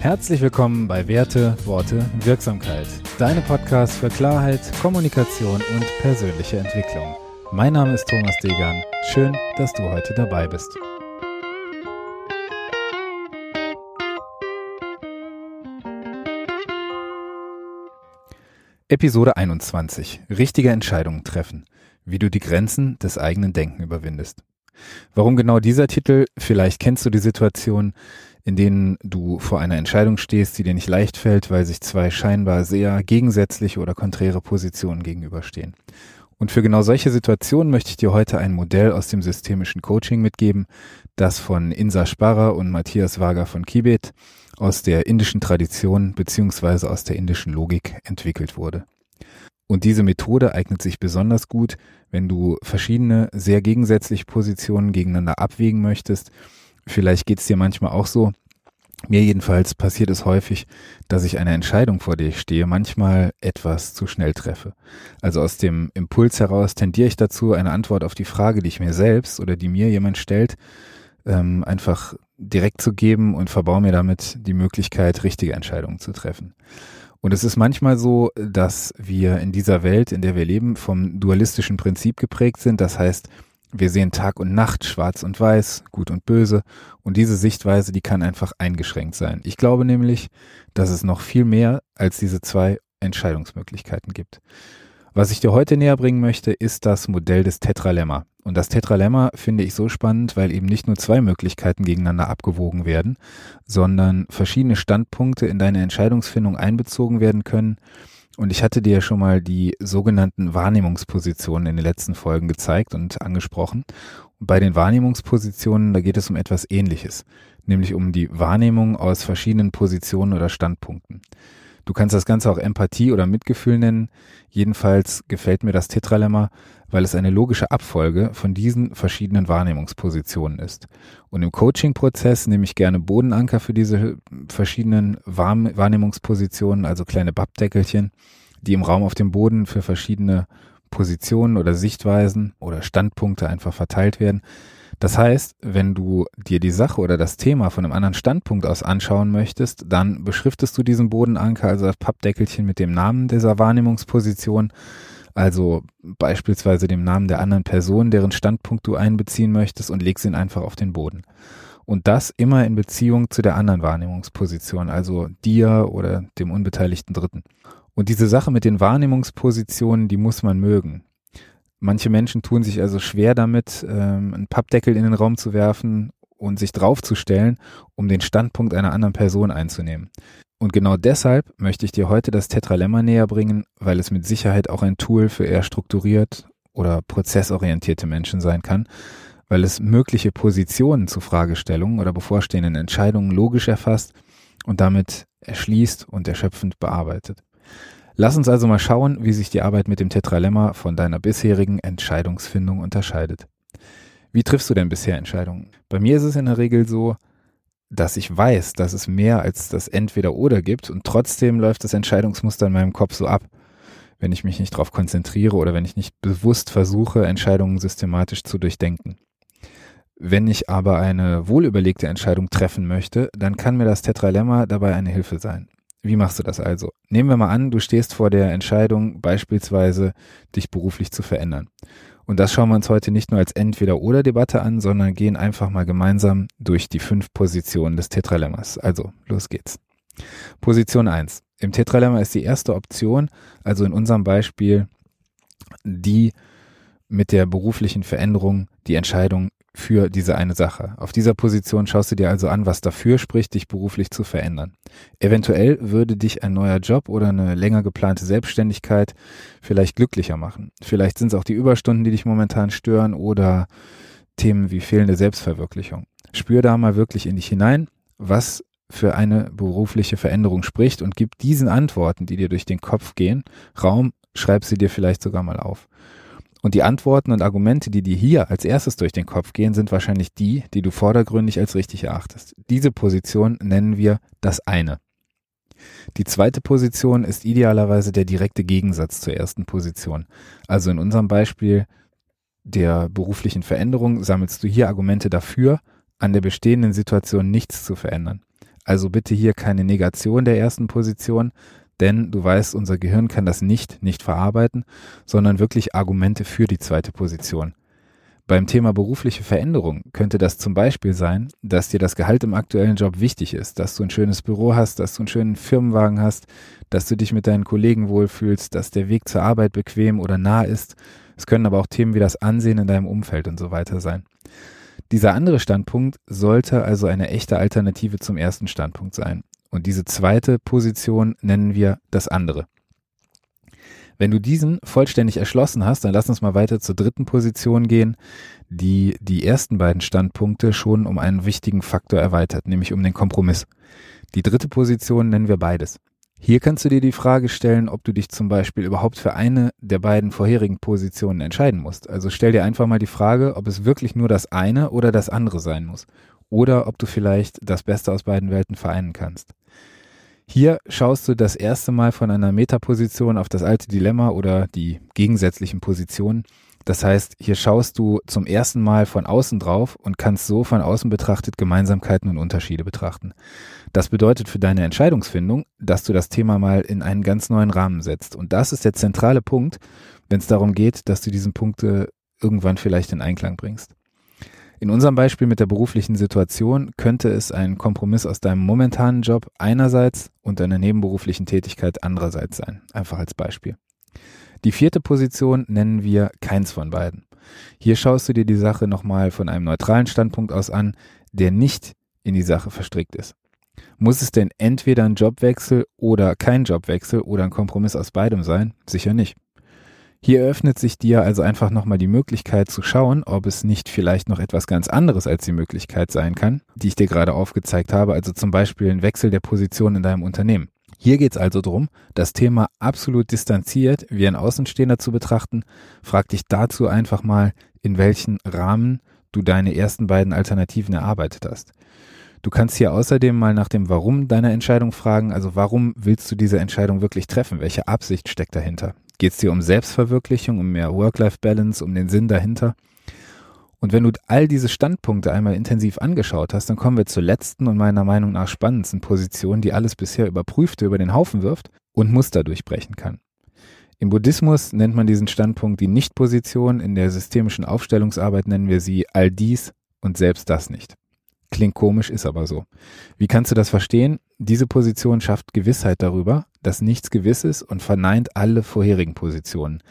Herzlich willkommen bei Werte, Worte, Wirksamkeit. Deine Podcast für Klarheit, Kommunikation und persönliche Entwicklung. Mein Name ist Thomas Degan. Schön, dass du heute dabei bist. Episode 21. Richtige Entscheidungen treffen. Wie du die Grenzen des eigenen Denken überwindest. Warum genau dieser Titel? Vielleicht kennst du die Situation, in denen du vor einer Entscheidung stehst, die dir nicht leicht fällt, weil sich zwei scheinbar sehr gegensätzliche oder konträre Positionen gegenüberstehen. Und für genau solche Situationen möchte ich dir heute ein Modell aus dem systemischen Coaching mitgeben, das von Insa Sparrer und Matthias Wager von Kibet aus der indischen Tradition beziehungsweise aus der indischen Logik entwickelt wurde. Und diese Methode eignet sich besonders gut, wenn du verschiedene sehr gegensätzliche Positionen gegeneinander abwägen möchtest. Vielleicht geht es dir manchmal auch so. Mir jedenfalls passiert es häufig, dass ich eine Entscheidung, vor der ich stehe, manchmal etwas zu schnell treffe. Also aus dem Impuls heraus tendiere ich dazu, eine Antwort auf die Frage, die ich mir selbst oder die mir jemand stellt, ähm, einfach direkt zu geben und verbaue mir damit die Möglichkeit, richtige Entscheidungen zu treffen. Und es ist manchmal so, dass wir in dieser Welt, in der wir leben, vom dualistischen Prinzip geprägt sind. Das heißt, wir sehen Tag und Nacht, schwarz und weiß, gut und böse. Und diese Sichtweise, die kann einfach eingeschränkt sein. Ich glaube nämlich, dass es noch viel mehr als diese zwei Entscheidungsmöglichkeiten gibt. Was ich dir heute näher bringen möchte, ist das Modell des Tetralemma. Und das Tetralemma finde ich so spannend, weil eben nicht nur zwei Möglichkeiten gegeneinander abgewogen werden, sondern verschiedene Standpunkte in deine Entscheidungsfindung einbezogen werden können. Und ich hatte dir ja schon mal die sogenannten Wahrnehmungspositionen in den letzten Folgen gezeigt und angesprochen. Und bei den Wahrnehmungspositionen, da geht es um etwas Ähnliches, nämlich um die Wahrnehmung aus verschiedenen Positionen oder Standpunkten. Du kannst das Ganze auch Empathie oder Mitgefühl nennen. Jedenfalls gefällt mir das Tetralemma, weil es eine logische Abfolge von diesen verschiedenen Wahrnehmungspositionen ist. Und im Coaching-Prozess nehme ich gerne Bodenanker für diese verschiedenen Wahrnehmungspositionen, also kleine Babdeckelchen, die im Raum auf dem Boden für verschiedene Positionen oder Sichtweisen oder Standpunkte einfach verteilt werden. Das heißt, wenn du dir die Sache oder das Thema von einem anderen Standpunkt aus anschauen möchtest, dann beschriftest du diesen Bodenanker, also das Pappdeckelchen mit dem Namen dieser Wahrnehmungsposition, also beispielsweise dem Namen der anderen Person, deren Standpunkt du einbeziehen möchtest und legst ihn einfach auf den Boden. Und das immer in Beziehung zu der anderen Wahrnehmungsposition, also dir oder dem unbeteiligten Dritten. Und diese Sache mit den Wahrnehmungspositionen, die muss man mögen. Manche Menschen tun sich also schwer damit, ähm, einen Pappdeckel in den Raum zu werfen und sich draufzustellen, um den Standpunkt einer anderen Person einzunehmen. Und genau deshalb möchte ich dir heute das Tetralemma näher bringen, weil es mit Sicherheit auch ein Tool für eher strukturiert oder prozessorientierte Menschen sein kann, weil es mögliche Positionen zu Fragestellungen oder bevorstehenden Entscheidungen logisch erfasst und damit erschließt und erschöpfend bearbeitet. Lass uns also mal schauen, wie sich die Arbeit mit dem Tetralemma von deiner bisherigen Entscheidungsfindung unterscheidet. Wie triffst du denn bisher Entscheidungen? Bei mir ist es in der Regel so, dass ich weiß, dass es mehr als das Entweder-Oder gibt und trotzdem läuft das Entscheidungsmuster in meinem Kopf so ab, wenn ich mich nicht darauf konzentriere oder wenn ich nicht bewusst versuche, Entscheidungen systematisch zu durchdenken. Wenn ich aber eine wohlüberlegte Entscheidung treffen möchte, dann kann mir das Tetralemma dabei eine Hilfe sein. Wie machst du das also? Nehmen wir mal an, du stehst vor der Entscheidung, beispielsweise dich beruflich zu verändern. Und das schauen wir uns heute nicht nur als Entweder-Oder-Debatte an, sondern gehen einfach mal gemeinsam durch die fünf Positionen des Tetralemmas. Also, los geht's. Position eins: Im Tetralemma ist die erste Option, also in unserem Beispiel, die mit der beruflichen Veränderung die Entscheidung für diese eine Sache. Auf dieser Position schaust du dir also an, was dafür spricht, dich beruflich zu verändern. Eventuell würde dich ein neuer Job oder eine länger geplante Selbstständigkeit vielleicht glücklicher machen. Vielleicht sind es auch die Überstunden, die dich momentan stören oder Themen wie fehlende Selbstverwirklichung. Spür da mal wirklich in dich hinein, was für eine berufliche Veränderung spricht und gib diesen Antworten, die dir durch den Kopf gehen, Raum, schreib sie dir vielleicht sogar mal auf. Und die Antworten und Argumente, die dir hier als erstes durch den Kopf gehen, sind wahrscheinlich die, die du vordergründig als richtig erachtest. Diese Position nennen wir das eine. Die zweite Position ist idealerweise der direkte Gegensatz zur ersten Position. Also in unserem Beispiel der beruflichen Veränderung sammelst du hier Argumente dafür, an der bestehenden Situation nichts zu verändern. Also bitte hier keine Negation der ersten Position, denn du weißt, unser Gehirn kann das nicht nicht verarbeiten, sondern wirklich Argumente für die zweite Position. Beim Thema berufliche Veränderung könnte das zum Beispiel sein, dass dir das Gehalt im aktuellen Job wichtig ist, dass du ein schönes Büro hast, dass du einen schönen Firmenwagen hast, dass du dich mit deinen Kollegen wohlfühlst, dass der Weg zur Arbeit bequem oder nah ist. Es können aber auch Themen wie das Ansehen in deinem Umfeld und so weiter sein. Dieser andere Standpunkt sollte also eine echte Alternative zum ersten Standpunkt sein. Und diese zweite Position nennen wir das andere. Wenn du diesen vollständig erschlossen hast, dann lass uns mal weiter zur dritten Position gehen, die die ersten beiden Standpunkte schon um einen wichtigen Faktor erweitert, nämlich um den Kompromiss. Die dritte Position nennen wir beides. Hier kannst du dir die Frage stellen, ob du dich zum Beispiel überhaupt für eine der beiden vorherigen Positionen entscheiden musst. Also stell dir einfach mal die Frage, ob es wirklich nur das eine oder das andere sein muss. Oder ob du vielleicht das Beste aus beiden Welten vereinen kannst. Hier schaust du das erste Mal von einer Metaposition auf das alte Dilemma oder die gegensätzlichen Positionen. Das heißt, hier schaust du zum ersten Mal von außen drauf und kannst so von außen betrachtet Gemeinsamkeiten und Unterschiede betrachten. Das bedeutet für deine Entscheidungsfindung, dass du das Thema mal in einen ganz neuen Rahmen setzt. Und das ist der zentrale Punkt, wenn es darum geht, dass du diesen Punkte irgendwann vielleicht in Einklang bringst. In unserem Beispiel mit der beruflichen Situation könnte es ein Kompromiss aus deinem momentanen Job einerseits und deiner nebenberuflichen Tätigkeit andererseits sein. Einfach als Beispiel. Die vierte Position nennen wir keins von beiden. Hier schaust du dir die Sache nochmal von einem neutralen Standpunkt aus an, der nicht in die Sache verstrickt ist. Muss es denn entweder ein Jobwechsel oder kein Jobwechsel oder ein Kompromiss aus beidem sein? Sicher nicht. Hier eröffnet sich dir also einfach nochmal die Möglichkeit zu schauen, ob es nicht vielleicht noch etwas ganz anderes als die Möglichkeit sein kann, die ich dir gerade aufgezeigt habe, also zum Beispiel ein Wechsel der Position in deinem Unternehmen. Hier geht es also darum, das Thema absolut distanziert wie ein Außenstehender zu betrachten. Frag dich dazu einfach mal, in welchen Rahmen du deine ersten beiden Alternativen erarbeitet hast. Du kannst hier außerdem mal nach dem Warum deiner Entscheidung fragen, also warum willst du diese Entscheidung wirklich treffen? Welche Absicht steckt dahinter? Geht es dir um Selbstverwirklichung, um mehr Work-Life-Balance, um den Sinn dahinter? Und wenn du all diese Standpunkte einmal intensiv angeschaut hast, dann kommen wir zur letzten und meiner Meinung nach spannendsten Position, die alles bisher überprüfte über den Haufen wirft und Muster durchbrechen kann. Im Buddhismus nennt man diesen Standpunkt die Nichtposition, in der systemischen Aufstellungsarbeit nennen wir sie all dies und selbst das nicht. Klingt komisch, ist aber so. Wie kannst du das verstehen? Diese Position schafft Gewissheit darüber, dass nichts gewiss ist und verneint alle vorherigen Positionen.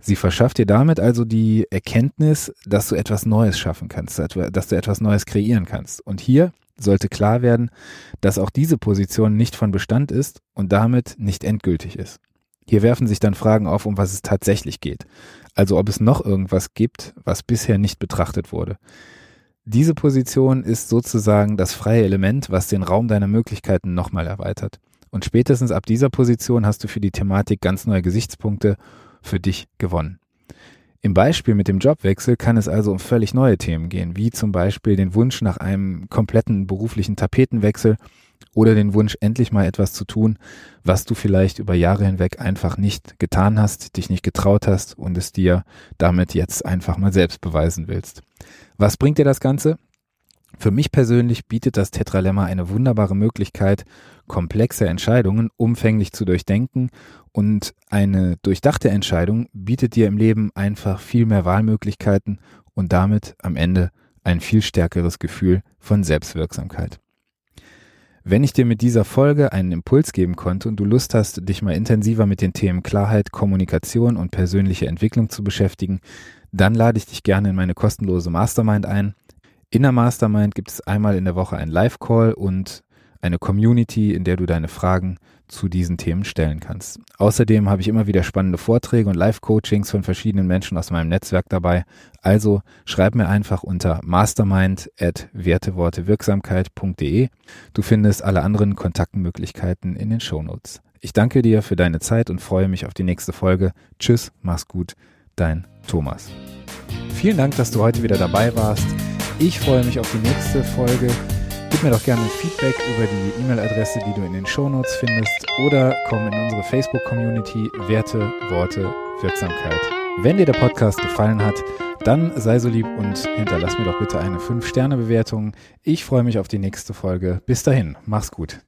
Sie verschafft dir damit also die Erkenntnis, dass du etwas Neues schaffen kannst, dass du etwas Neues kreieren kannst. Und hier sollte klar werden, dass auch diese Position nicht von Bestand ist und damit nicht endgültig ist. Hier werfen sich dann Fragen auf, um was es tatsächlich geht. Also ob es noch irgendwas gibt, was bisher nicht betrachtet wurde. Diese Position ist sozusagen das freie Element, was den Raum deiner Möglichkeiten nochmal erweitert. Und spätestens ab dieser Position hast du für die Thematik ganz neue Gesichtspunkte für dich gewonnen. Im Beispiel mit dem Jobwechsel kann es also um völlig neue Themen gehen, wie zum Beispiel den Wunsch nach einem kompletten beruflichen Tapetenwechsel oder den Wunsch, endlich mal etwas zu tun, was du vielleicht über Jahre hinweg einfach nicht getan hast, dich nicht getraut hast und es dir damit jetzt einfach mal selbst beweisen willst. Was bringt dir das Ganze? Für mich persönlich bietet das Tetralemma eine wunderbare Möglichkeit, komplexe Entscheidungen umfänglich zu durchdenken und eine durchdachte Entscheidung bietet dir im Leben einfach viel mehr Wahlmöglichkeiten und damit am Ende ein viel stärkeres Gefühl von Selbstwirksamkeit. Wenn ich dir mit dieser Folge einen Impuls geben konnte und du Lust hast, dich mal intensiver mit den Themen Klarheit, Kommunikation und persönliche Entwicklung zu beschäftigen, dann lade ich dich gerne in meine kostenlose Mastermind ein. In der Mastermind gibt es einmal in der Woche einen Live-Call und eine Community, in der du deine Fragen zu diesen Themen stellen kannst. Außerdem habe ich immer wieder spannende Vorträge und Live-Coachings von verschiedenen Menschen aus meinem Netzwerk dabei. Also schreib mir einfach unter mastermind.wertewortewirksamkeit.de. Du findest alle anderen Kontaktmöglichkeiten in den Shownotes. Ich danke dir für deine Zeit und freue mich auf die nächste Folge. Tschüss, mach's gut, dein Thomas. Vielen Dank, dass du heute wieder dabei warst. Ich freue mich auf die nächste Folge. Gib mir doch gerne Feedback über die E-Mail-Adresse, die du in den Shownotes findest oder komm in unsere Facebook-Community Werte, Worte, Wirksamkeit. Wenn dir der Podcast gefallen hat, dann sei so lieb und hinterlass mir doch bitte eine 5-Sterne-Bewertung. Ich freue mich auf die nächste Folge. Bis dahin, mach's gut.